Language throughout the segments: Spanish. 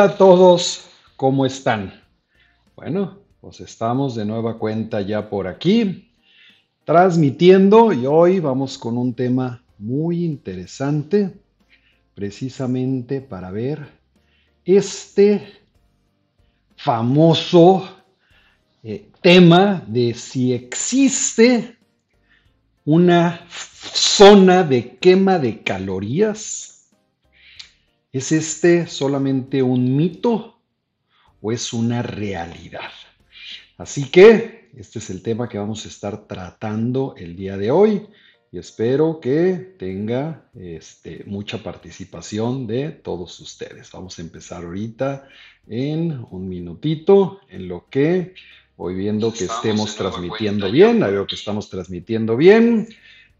A todos, ¿cómo están? Bueno, pues estamos de nueva cuenta ya por aquí, transmitiendo y hoy vamos con un tema muy interesante, precisamente para ver este famoso eh, tema de si existe una zona de quema de calorías ¿Es este solamente un mito o es una realidad? Así que este es el tema que vamos a estar tratando el día de hoy y espero que tenga este, mucha participación de todos ustedes. Vamos a empezar ahorita en un minutito en lo que voy viendo que estemos transmitiendo bien, veo que estamos transmitiendo bien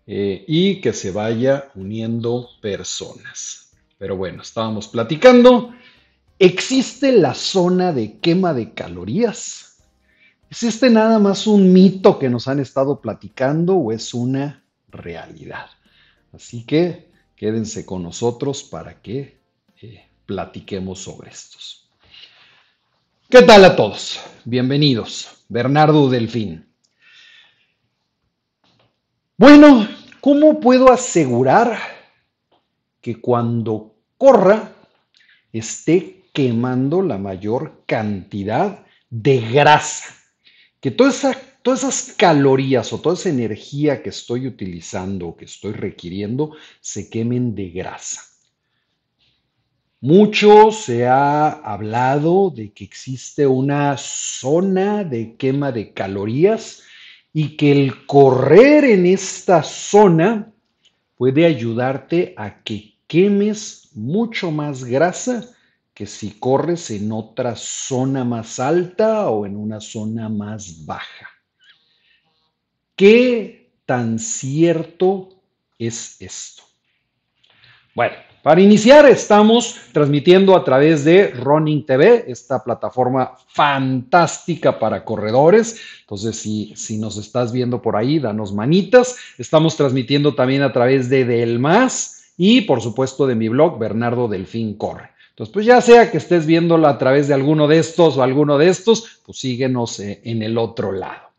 eh, y que se vaya uniendo personas. Pero bueno, estábamos platicando. ¿Existe la zona de quema de calorías? ¿Es este nada más un mito que nos han estado platicando o es una realidad? Así que quédense con nosotros para que eh, platiquemos sobre estos. ¿Qué tal a todos? Bienvenidos. Bernardo Delfín. Bueno, ¿cómo puedo asegurar que cuando corra esté quemando la mayor cantidad de grasa. Que todas esas calorías o toda esa energía que estoy utilizando o que estoy requiriendo se quemen de grasa. Mucho se ha hablado de que existe una zona de quema de calorías y que el correr en esta zona puede ayudarte a que quemes mucho más grasa que si corres en otra zona más alta o en una zona más baja. ¿Qué tan cierto es esto? Bueno, para iniciar, estamos transmitiendo a través de Running TV, esta plataforma fantástica para corredores. Entonces, si, si nos estás viendo por ahí, danos manitas. Estamos transmitiendo también a través de Delmas y, por supuesto, de mi blog, Bernardo Delfín Corre. Entonces, pues ya sea que estés viéndolo a través de alguno de estos o alguno de estos, pues síguenos eh, en el otro lado.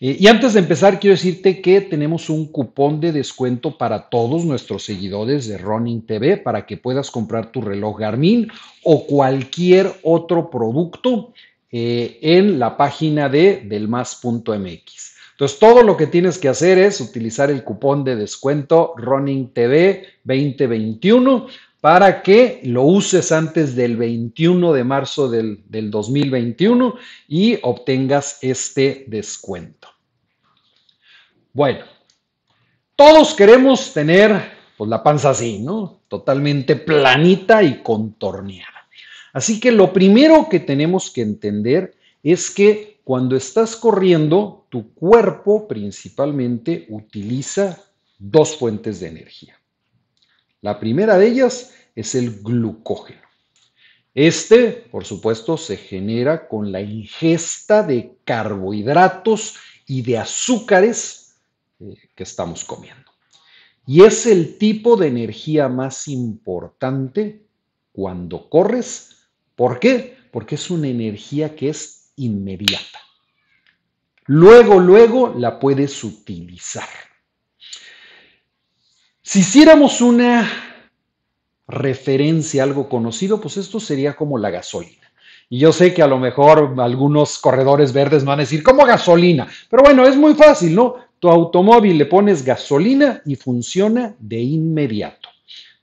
Eh, y antes de empezar, quiero decirte que tenemos un cupón de descuento para todos nuestros seguidores de Running TV para que puedas comprar tu reloj Garmin o cualquier otro producto eh, en la página de delmas.mx. Entonces, todo lo que tienes que hacer es utilizar el cupón de descuento Running TV 2021 para que lo uses antes del 21 de marzo del, 2021 y obtengas este descuento. Bueno, todos queremos tener pues, la panza así, ¿no? Totalmente planita y contorneada. Así que lo primero que tenemos que entender es que cuando estás corriendo, tu cuerpo principalmente utiliza dos fuentes de energía. La primera de ellas es el glucógeno. Este, por supuesto, se genera con la ingesta de carbohidratos y de azúcares eh, que estamos comiendo. Y es el tipo de energía más importante cuando corres. ¿Por qué? Porque es una energía que es inmediata. Luego, luego la puedes utilizar. Si hiciéramos una referencia, algo conocido, pues esto sería como la gasolina. Y yo sé que a lo mejor algunos corredores verdes van a decir, ¿cómo gasolina? Pero bueno, es muy fácil, ¿no? Tu automóvil le pones gasolina y funciona de inmediato.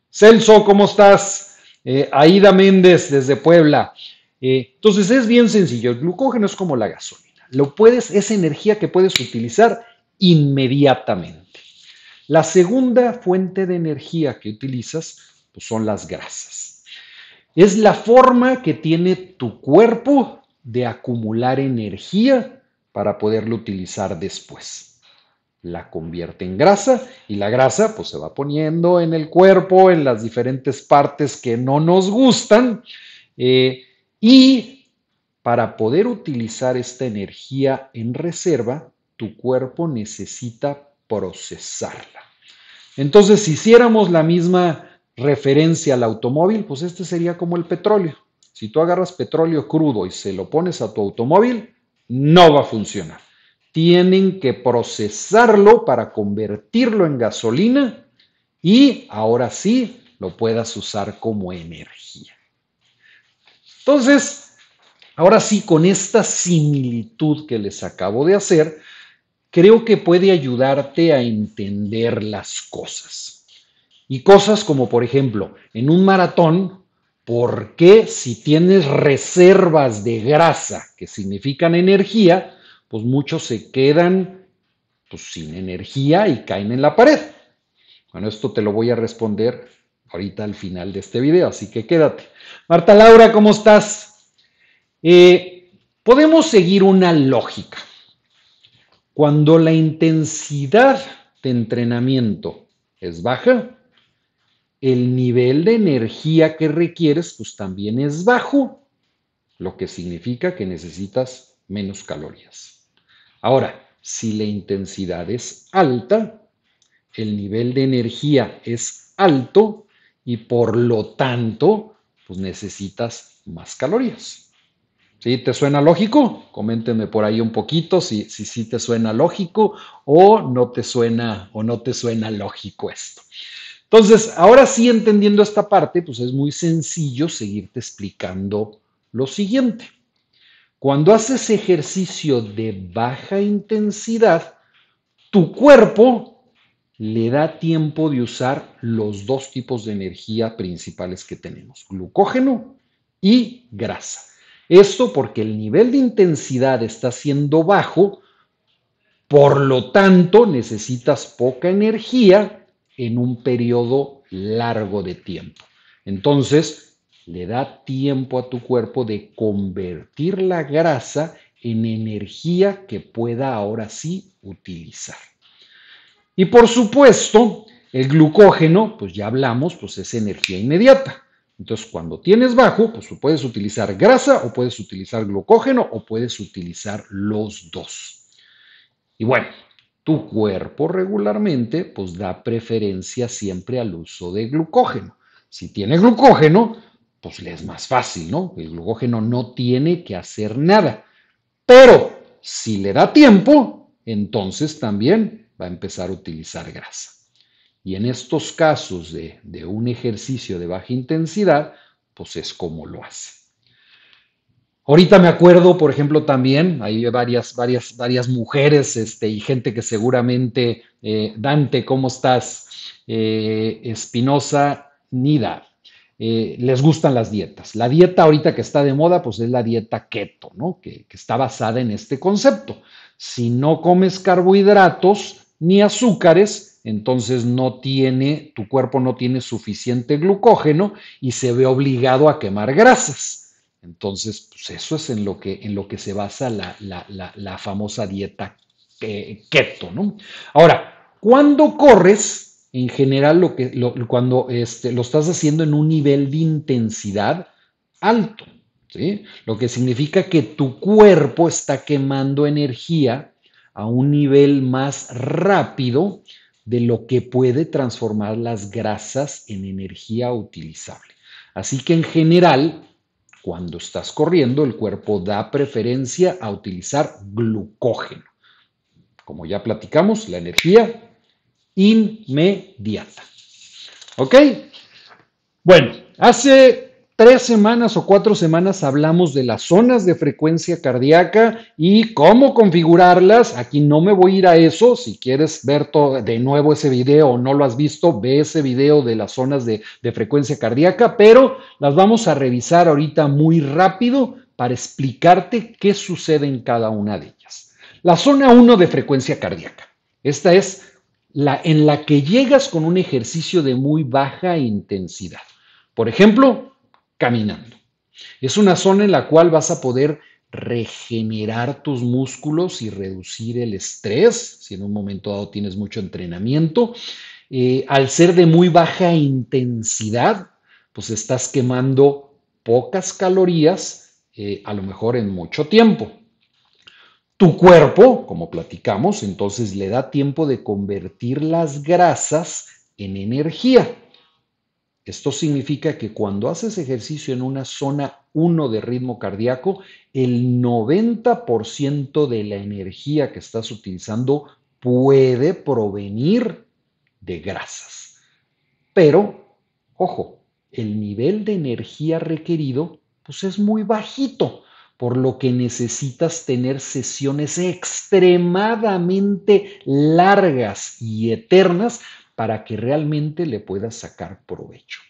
Celso, ¿cómo estás? Eh, Aida Méndez desde Puebla. Eh, entonces es bien sencillo, el glucógeno es como la gasolina. Lo puedes, es energía que puedes utilizar inmediatamente. La segunda fuente de energía que utilizas pues son las grasas. Es la forma que tiene tu cuerpo de acumular energía para poderlo utilizar después. La convierte en grasa y la grasa pues se va poniendo en el cuerpo, en las diferentes partes que no nos gustan. Eh, y para poder utilizar esta energía en reserva, tu cuerpo necesita procesarla. Entonces, si hiciéramos la misma referencia al automóvil, pues este sería como el petróleo. si tú agarras petróleo crudo y se lo pones a tu automóvil, no va a funcionar. Tienen que procesarlo para convertirlo en gasolina y ahora sí lo puedas usar como energía. Entonces, ahora sí, con esta similitud que les acabo de hacer, creo que puede ayudarte a entender las cosas. Y cosas como, por ejemplo, en un maratón, ¿por qué si tienes reservas de grasa que significan energía, pues muchos se quedan pues, sin energía y caen en la pared? Bueno, esto te lo voy a responder ahorita al final de este video, así que quédate. Marta Laura, ¿cómo estás? Eh, podemos seguir una lógica. Cuando la intensidad de entrenamiento es baja, el nivel de energía que requieres pues también es bajo, lo que significa que necesitas menos calorías. Ahora, si la intensidad es alta, el nivel de energía es alto y por lo tanto, pues necesitas más calorías. ¿Sí? ¿Te suena lógico? Coméntenme por ahí un poquito si sí si, te suena lógico o no te suena o no te suena lógico esto. Entonces, ahora sí entendiendo esta parte, pues es muy sencillo seguirte explicando lo siguiente. Cuando haces ejercicio de baja intensidad, tu cuerpo le da tiempo de usar los dos tipos de energía principales que tenemos, glucógeno y grasa. Esto porque el nivel de intensidad está siendo bajo, por lo tanto necesitas poca energía en un periodo largo de tiempo. Entonces, le da tiempo a tu cuerpo de convertir la grasa en energía que pueda ahora sí utilizar. Y por supuesto, el glucógeno, pues ya hablamos, pues es energía inmediata. Entonces, cuando tienes bajo, pues puedes utilizar grasa o puedes utilizar glucógeno o puedes utilizar los dos. Y bueno, tu cuerpo regularmente pues da preferencia siempre al uso de glucógeno. Si tiene glucógeno, pues le es más fácil, ¿no? El glucógeno no tiene que hacer nada. Pero si le da tiempo, entonces también va a empezar a utilizar grasa. Y en estos casos de, un ejercicio de baja intensidad, pues es como lo hace. Ahorita me acuerdo, por ejemplo, también, hay varias, varias, varias mujeres este, y gente que seguramente, eh, Dante, ¿cómo estás? Eh, Espinosa, Nida, eh, les gustan las dietas. La dieta ahorita que está de moda, pues es la dieta keto, ¿no? Que, que está basada en este concepto. Si no comes carbohidratos, ni azúcares, entonces no tiene, tu cuerpo no tiene suficiente glucógeno y se ve obligado a quemar grasas. Entonces, pues eso es en lo que, en lo que se basa la, famosa dieta keto, ¿no? Ahora, cuando corres, en general, lo que, cuando este, lo estás haciendo en un nivel de intensidad alto, ¿sí? Lo que significa que tu cuerpo está quemando energía a un nivel más rápido de lo que puede transformar las grasas en energía utilizable. Así que en general, cuando estás corriendo, el cuerpo da preferencia a utilizar glucógeno. Como ya platicamos, la energía inmediata. ¿Ok? Bueno, hace tres semanas o cuatro semanas hablamos de las zonas de frecuencia cardíaca y cómo configurarlas. Aquí no me voy a ir a eso. Si quieres ver de nuevo ese video o no lo has visto, ve ese video de las zonas de, de frecuencia cardíaca, pero las vamos a revisar ahorita muy rápido para explicarte qué sucede en cada una de ellas. La zona 1 de frecuencia cardíaca. Esta es la en la que llegas con un ejercicio de muy baja intensidad. Por ejemplo, caminando. Es una zona en la cual vas a poder regenerar tus músculos y reducir el estrés, si en un momento dado tienes mucho entrenamiento. Eh, al ser de muy baja intensidad, pues estás quemando pocas calorías, eh, a lo mejor en mucho tiempo. Tu cuerpo, como platicamos, entonces le da tiempo de convertir las grasas en energía. Esto significa que cuando haces ejercicio en una zona 1 de ritmo cardíaco, el 90% de la energía que estás utilizando puede provenir de grasas. Pero, ojo, el nivel de energía requerido pues es muy bajito, por lo que necesitas tener sesiones extremadamente largas y eternas para que realmente le puedas sacar provecho.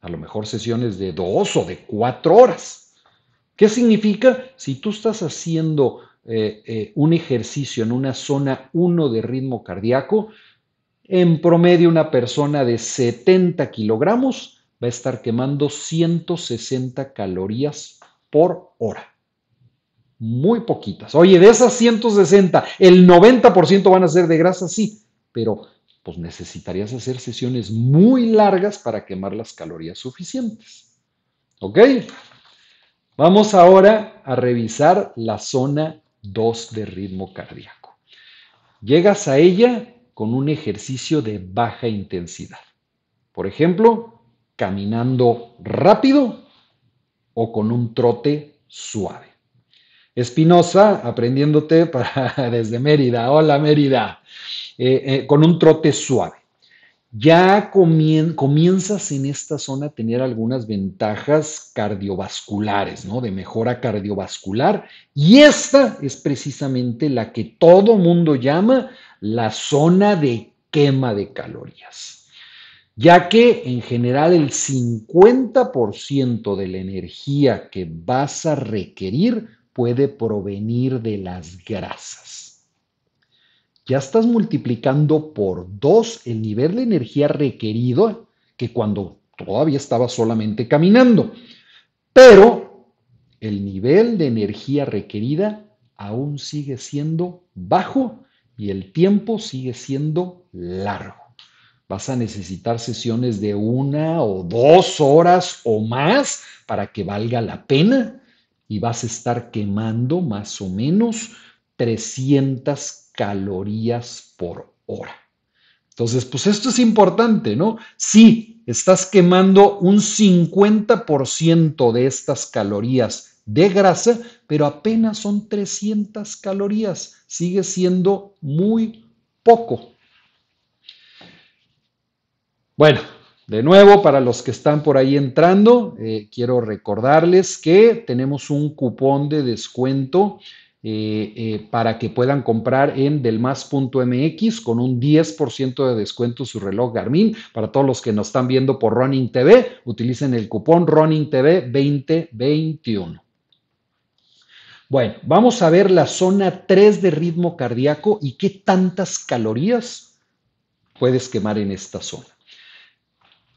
A lo mejor sesiones de dos o de cuatro horas. ¿Qué significa? Si tú estás haciendo eh, eh, un ejercicio en una zona 1 de ritmo cardíaco, en promedio una persona de 70 kilogramos va a estar quemando 160 calorías por hora. Muy poquitas. Oye, de esas 160, el 90% van a ser de grasa, sí, pero pues necesitarías hacer sesiones muy largas para quemar las calorías suficientes. ¿Ok? Vamos ahora a revisar la zona 2 de ritmo cardíaco. Llegas a ella con un ejercicio de baja intensidad. Por ejemplo, caminando rápido o con un trote suave. Espinosa, aprendiéndote para, desde Mérida. Hola Mérida. Eh, eh, con un trote suave. Ya comienzas en esta zona a tener algunas ventajas cardiovasculares, ¿no? De mejora cardiovascular. Y esta es precisamente la que todo mundo llama la zona de quema de calorías ya que en general el 50% de la energía que vas a requerir puede provenir de las grasas. Ya estás multiplicando por dos el nivel de energía requerido que cuando todavía estaba solamente caminando. Pero el nivel de energía requerida aún sigue siendo bajo y el tiempo sigue siendo largo. Vas a necesitar sesiones de una o dos horas o más para que valga la pena y vas a estar quemando más o menos 300 calorías por hora. Entonces, pues esto es importante, ¿no? Sí, estás quemando un 50% de estas calorías de grasa, pero apenas son 300 calorías. Sigue siendo muy poco. Bueno, de nuevo, para los que están por ahí entrando, eh, quiero recordarles que tenemos un cupón de descuento eh, eh, para que puedan comprar en delmas.mx con un 10% de descuento su reloj Garmin. Para todos los que nos están viendo por Running TV, utilicen el cupón Running TV 2021. Bueno, vamos a ver la zona 3 de ritmo cardíaco y qué tantas calorías puedes quemar en esta zona.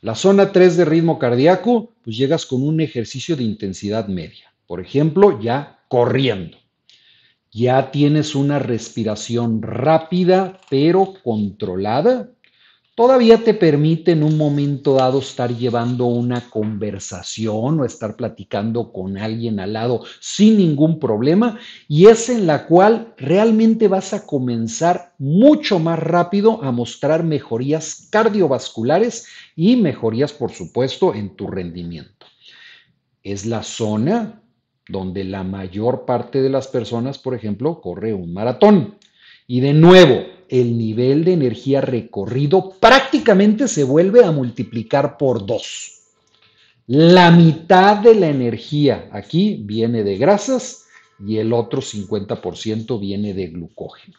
La zona 3 de ritmo cardíaco, pues llegas con un ejercicio de intensidad media. Por ejemplo, ya corriendo. Ya tienes una respiración rápida pero controlada todavía te permite en un momento dado estar llevando una conversación o estar platicando con alguien al lado sin ningún problema y es en la cual realmente vas a comenzar mucho más rápido a mostrar mejorías cardiovasculares y mejorías, por supuesto, en tu rendimiento. Es la zona donde la mayor parte de las personas, por ejemplo, corre un maratón. Y de nuevo, el nivel de energía recorrido prácticamente se vuelve a multiplicar por dos. La mitad de la energía aquí viene de grasas y el otro 50% viene de glucógeno.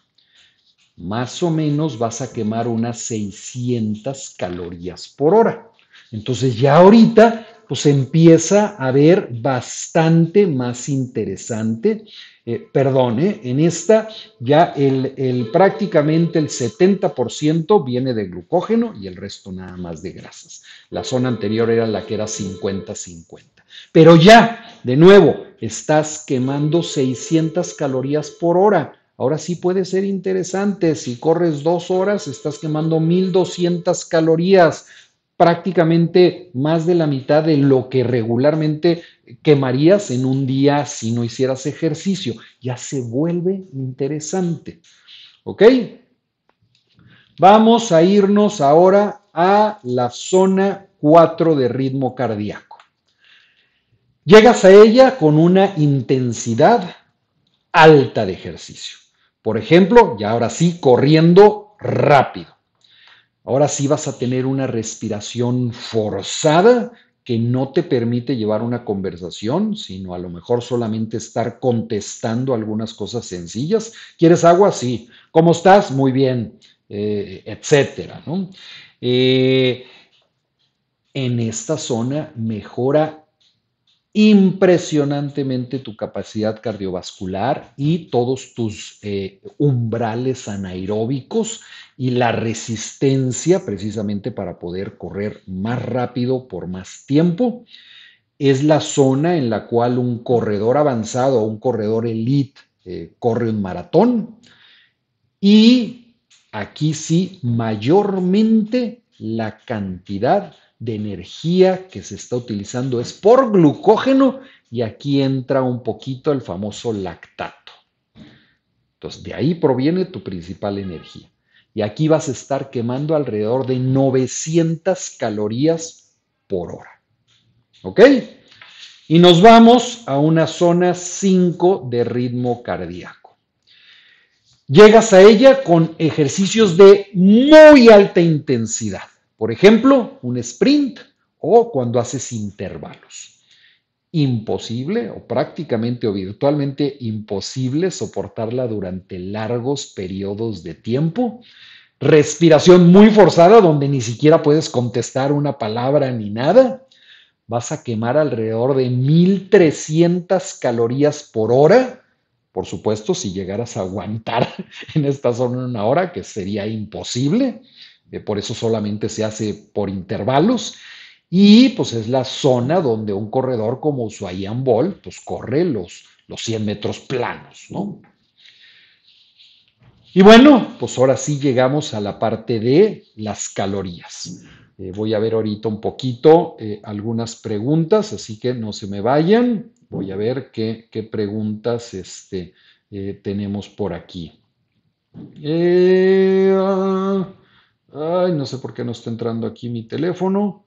Más o menos vas a quemar unas 600 calorías por hora. Entonces ya ahorita pues empieza a ver bastante más interesante eh, perdón, eh, en esta ya el, prácticamente el 70% viene de glucógeno y el resto nada más de grasas. La zona anterior era la que era 50-50. Pero ya, de nuevo, estás quemando 600 calorías por hora. Ahora sí puede ser interesante. Si corres dos horas, estás quemando 1200 calorías prácticamente más de la mitad de lo que regularmente quemarías en un día si no hicieras ejercicio. Ya se vuelve interesante. ¿Ok? Vamos a irnos ahora a la zona 4 de ritmo cardíaco. Llegas a ella con una intensidad alta de ejercicio. Por ejemplo, ya ahora sí, corriendo rápido. Ahora sí vas a tener una respiración forzada que no te permite llevar una conversación, sino a lo mejor solamente estar contestando algunas cosas sencillas. ¿Quieres agua? Sí. ¿Cómo estás? Muy bien, eh, etcétera. Eh, en esta zona mejora impresionantemente tu capacidad cardiovascular y todos tus eh, umbrales anaeróbicos y la resistencia precisamente para poder correr más rápido por más tiempo. Es la zona en la cual un corredor avanzado o un corredor elite eh, corre un maratón y aquí sí mayormente la cantidad de energía que se está utilizando es por glucógeno y aquí entra un poquito el famoso lactato. Entonces, de ahí proviene tu principal energía. Y aquí vas a estar quemando alrededor de 900 calorías por hora. ¿Ok? Y nos vamos a una zona 5 de ritmo cardíaco. Llegas a ella con ejercicios de muy alta intensidad. Por ejemplo, un sprint o cuando haces intervalos. Imposible o prácticamente o virtualmente imposible soportarla durante largos periodos de tiempo. Respiración muy forzada donde ni siquiera puedes contestar una palabra ni nada. Vas a quemar alrededor de 1300 calorías por hora. Por supuesto, si llegaras a aguantar en esta zona una hora, que sería imposible. Eh, por eso solamente se hace por intervalos. Y pues es la zona donde un corredor como Usain Bolt pues corre los, los 100 metros planos, ¿no? Y bueno, pues ahora sí llegamos a la parte de las calorías. Eh, voy a ver ahorita un poquito eh, algunas preguntas, así que no se me vayan. Voy a ver qué, preguntas este, tenemos por aquí. Ah, Ay, no sé por qué no está entrando aquí mi teléfono.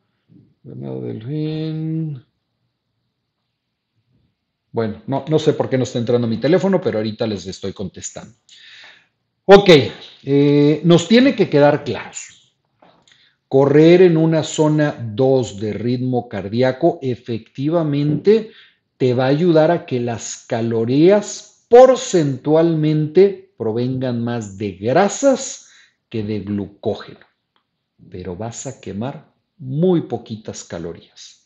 Bueno, no, no sé por qué no está entrando mi teléfono, pero ahorita les estoy contestando. Ok, eh, nos tiene que quedar claros. Correr en una zona 2 de ritmo cardíaco efectivamente te va a ayudar a que las calorías porcentualmente provengan más de grasas que de glucógeno, pero vas a quemar muy poquitas calorías.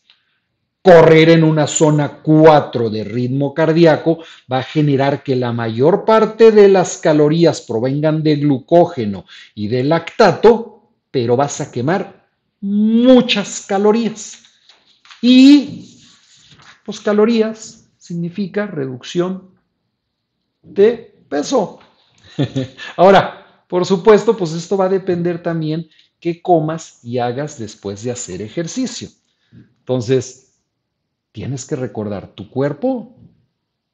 Correr en una zona 4 de ritmo cardíaco va a generar que la mayor parte de las calorías provengan de glucógeno y de lactato, pero vas a quemar muchas calorías. Y pues calorías significa reducción de peso. Ahora, por supuesto, pues esto va a depender también qué comas y hagas después de hacer ejercicio. Entonces, tienes que recordar, tu cuerpo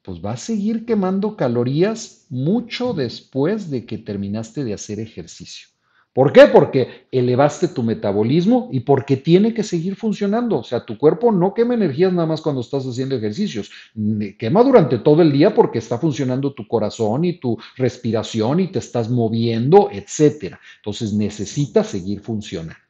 pues va a seguir quemando calorías mucho después de que terminaste de hacer ejercicio. ¿Por qué? Porque elevaste tu metabolismo y porque tiene que seguir funcionando. O sea, tu cuerpo no quema energías nada más cuando estás haciendo ejercicios. Quema durante todo el día porque está funcionando tu corazón y tu respiración y te estás moviendo, etcétera. Entonces necesitas seguir funcionando.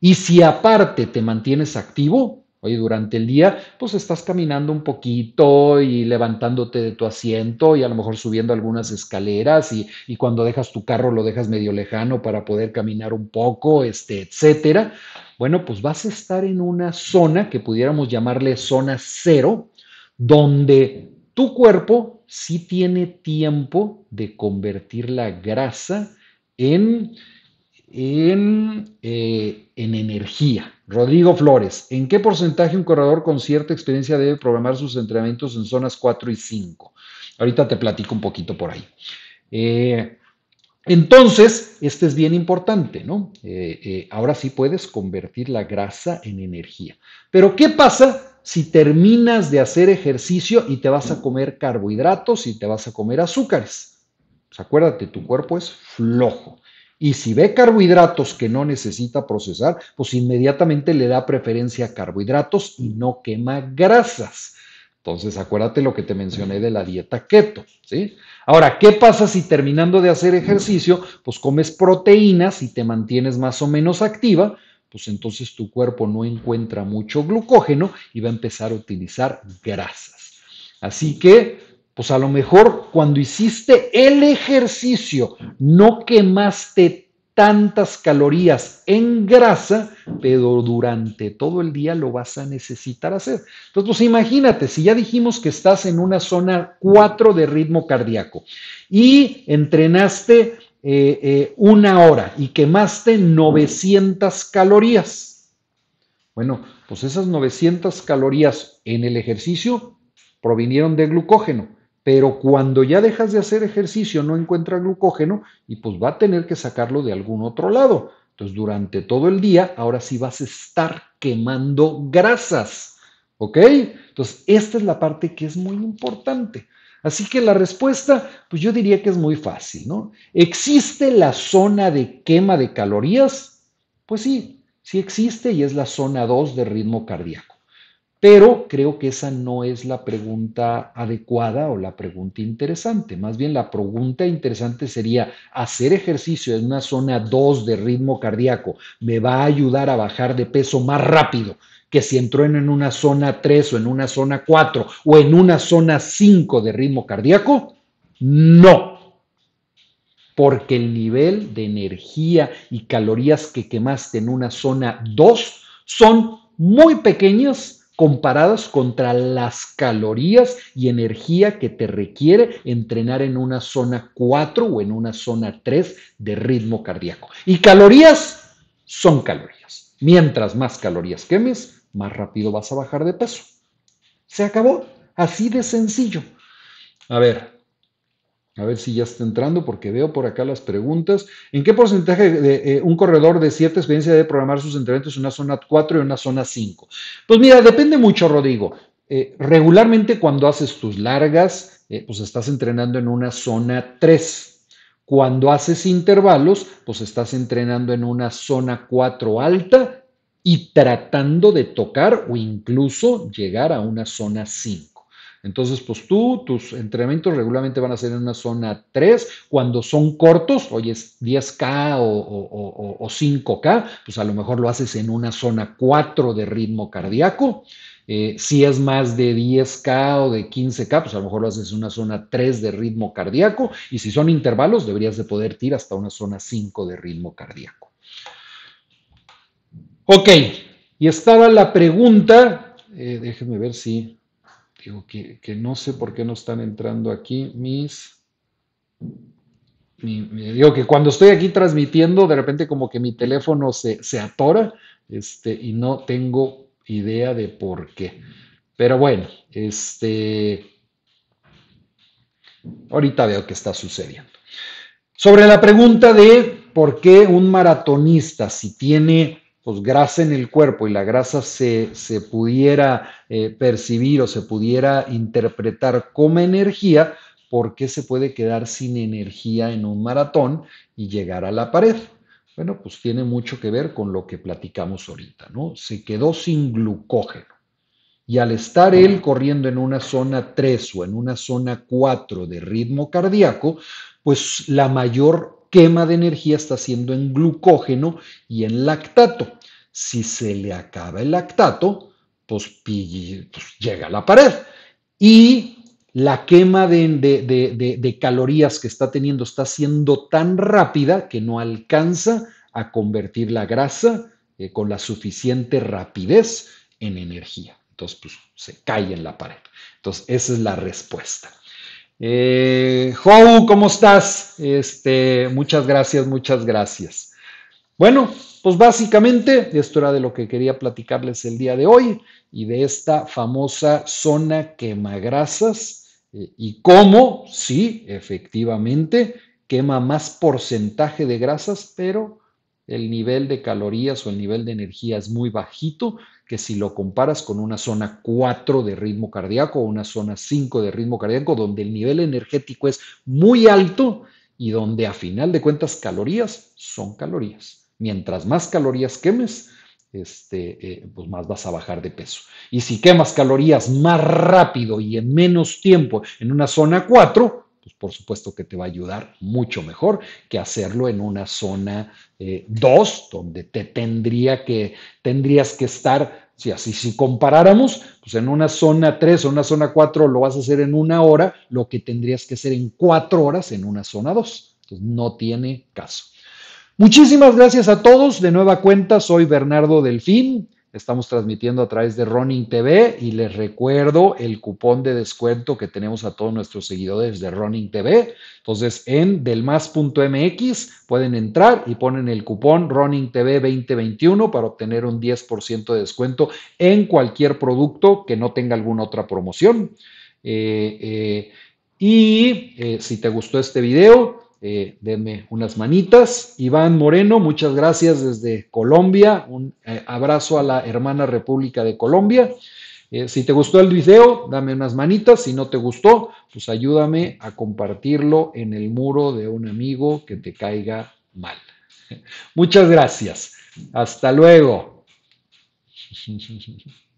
Y si aparte te mantienes activo, Oye, durante el día, pues estás caminando un poquito y levantándote de tu asiento y a lo mejor subiendo algunas escaleras y, y, cuando dejas tu carro lo dejas medio lejano para poder caminar un poco, este, etcétera. Bueno, pues vas a estar en una zona que pudiéramos llamarle zona cero, donde tu cuerpo sí tiene tiempo de convertir la grasa en en, eh, en, energía. Rodrigo Flores, ¿en qué porcentaje un corredor con cierta experiencia debe programar sus entrenamientos en zonas 4 y 5? Ahorita te platico un poquito por ahí. Eh, entonces, este es bien importante, ¿no? Eh, ahora sí puedes convertir la grasa en energía. Pero, ¿qué pasa si terminas de hacer ejercicio y te vas a comer carbohidratos y te vas a comer azúcares? Pues acuérdate, tu cuerpo es flojo Y si ve carbohidratos que no necesita procesar, pues inmediatamente le da preferencia a carbohidratos y no quema grasas. Entonces, acuérdate lo que te mencioné de la dieta keto, ¿sí? Ahora, ¿qué pasa si terminando de hacer ejercicio, pues comes proteínas y te mantienes más o menos activa? Pues entonces tu cuerpo no encuentra mucho glucógeno y va a empezar a utilizar grasas. Así que, pues a lo mejor cuando hiciste el ejercicio no quemaste tantas calorías en grasa, pero durante todo el día lo vas a necesitar hacer. Entonces, pues imagínate, si ya dijimos que estás en una zona 4 de ritmo cardíaco y entrenaste eh, eh, una hora y quemaste 900 calorías. Bueno, pues esas 900 calorías en el ejercicio provinieron de glucógeno. Pero cuando ya dejas de hacer ejercicio no encuentra glucógeno y pues va a tener que sacarlo de algún otro lado. Entonces durante todo el día ahora sí vas a estar quemando grasas. ¿Ok? Entonces esta es la parte que es muy importante. Así que la respuesta, pues yo diría que es muy fácil, ¿no? ¿Existe la zona de quema de calorías? Pues sí, sí existe y es la zona 2 de ritmo cardíaco. Pero creo que esa no es la pregunta adecuada o la pregunta interesante. Más bien la pregunta interesante sería, ¿hacer ejercicio en una zona 2 de ritmo cardíaco me va a ayudar a bajar de peso más rápido que si entró en una zona 3 o en una zona 4 o en una zona 5 de ritmo cardíaco? No. Porque el nivel de energía y calorías que quemaste en una zona 2 son muy pequeñas comparadas contra las calorías y energía que te requiere entrenar en una zona 4 o en una zona 3 de ritmo cardíaco. Y calorías son calorías. Mientras más calorías quemes, más rápido vas a bajar de peso. Se acabó. Así de sencillo. A ver, a ver si ya está entrando, porque veo por acá las preguntas. ¿En qué porcentaje de eh, un corredor de cierta experiencia debe programar sus entrenamientos en una zona 4 y una zona 5? Pues mira, depende mucho, Rodrigo. Eh, regularmente cuando haces tus largas, eh, pues estás entrenando en una zona 3. Cuando haces intervalos, pues estás entrenando en una zona 4 alta y tratando de tocar o incluso llegar a una zona 5. Entonces, pues tú, tus entrenamientos regularmente van a ser en una zona 3. Cuando son cortos, oye, es 10K o, 5K, pues a lo mejor lo haces en una zona 4 de ritmo cardíaco. Eh, si es más de 10K o de 15K, pues a lo mejor lo haces en una zona 3 de ritmo cardíaco. Y si son intervalos, deberías de poder ir hasta una zona 5 de ritmo cardíaco. Ok, y estaba la pregunta, eh, déjenme ver si Digo que, no sé por qué no están entrando aquí mis... digo que cuando estoy aquí transmitiendo, de repente como que mi teléfono se, atora este, y no tengo idea de por qué. Pero bueno, este, ahorita veo qué está sucediendo. Sobre la pregunta de por qué un maratonista, si tiene pues grasa en el cuerpo y la grasa se, pudiera eh, percibir o se pudiera interpretar como energía, ¿por qué se puede quedar sin energía en un maratón y llegar a la pared? Bueno, pues tiene mucho que ver con lo que platicamos ahorita, ¿no? Se quedó sin glucógeno. Y al estar él corriendo en una zona 3 o en una zona 4 de ritmo cardíaco, pues la mayor quema de energía está haciendo en glucógeno y en lactato. Si se le acaba el lactato, pues, pues llega a la pared. Y la quema de, calorías que está teniendo está siendo tan rápida que no alcanza a convertir la grasa eh, con la suficiente rapidez en energía. Entonces, pues se cae en la pared. Entonces, esa es la respuesta. Eh, ¿cómo estás? Este, muchas gracias, muchas gracias. Bueno, pues básicamente esto era de lo que quería platicarles el día de hoy y de esta famosa zona quemagrasas eh, y cómo, sí, efectivamente, quema más porcentaje de grasas, pero el nivel de calorías o el nivel de energía es muy bajito que si lo comparas con una zona 4 de ritmo cardíaco o una zona 5 de ritmo cardíaco, donde el nivel energético es muy alto y donde a final de cuentas calorías son calorías. Mientras más calorías quemes, este, eh, pues más vas a bajar de peso. Y si quemas calorías más rápido y en menos tiempo en una zona 4, pues por supuesto que te va a ayudar mucho mejor que hacerlo en una zona 2, eh, donde te tendría que, tendrías que estar, si así si comparáramos, pues en una zona 3 o una zona 4 lo vas a hacer en una hora, lo que tendrías que hacer en 4 horas en una zona 2. Entonces no tiene caso. Muchísimas gracias a todos. De nueva cuenta, soy Bernardo Delfín. Estamos transmitiendo a través de Running TV y les recuerdo el cupón de descuento que tenemos a todos nuestros seguidores de Running TV. Entonces, en delmas.mx pueden entrar y ponen el cupón Running TV 2021 para obtener un 10% de descuento en cualquier producto que no tenga alguna otra promoción. Eh, eh, y eh, si te gustó este video, eh, denme unas manitas. Iván Moreno, muchas gracias desde Colombia. Un eh, abrazo a la hermana República de Colombia. Eh, si te gustó el video, dame unas manitas. Si no te gustó, pues ayúdame a compartirlo en el muro de un amigo que te caiga mal. Muchas gracias. Hasta luego.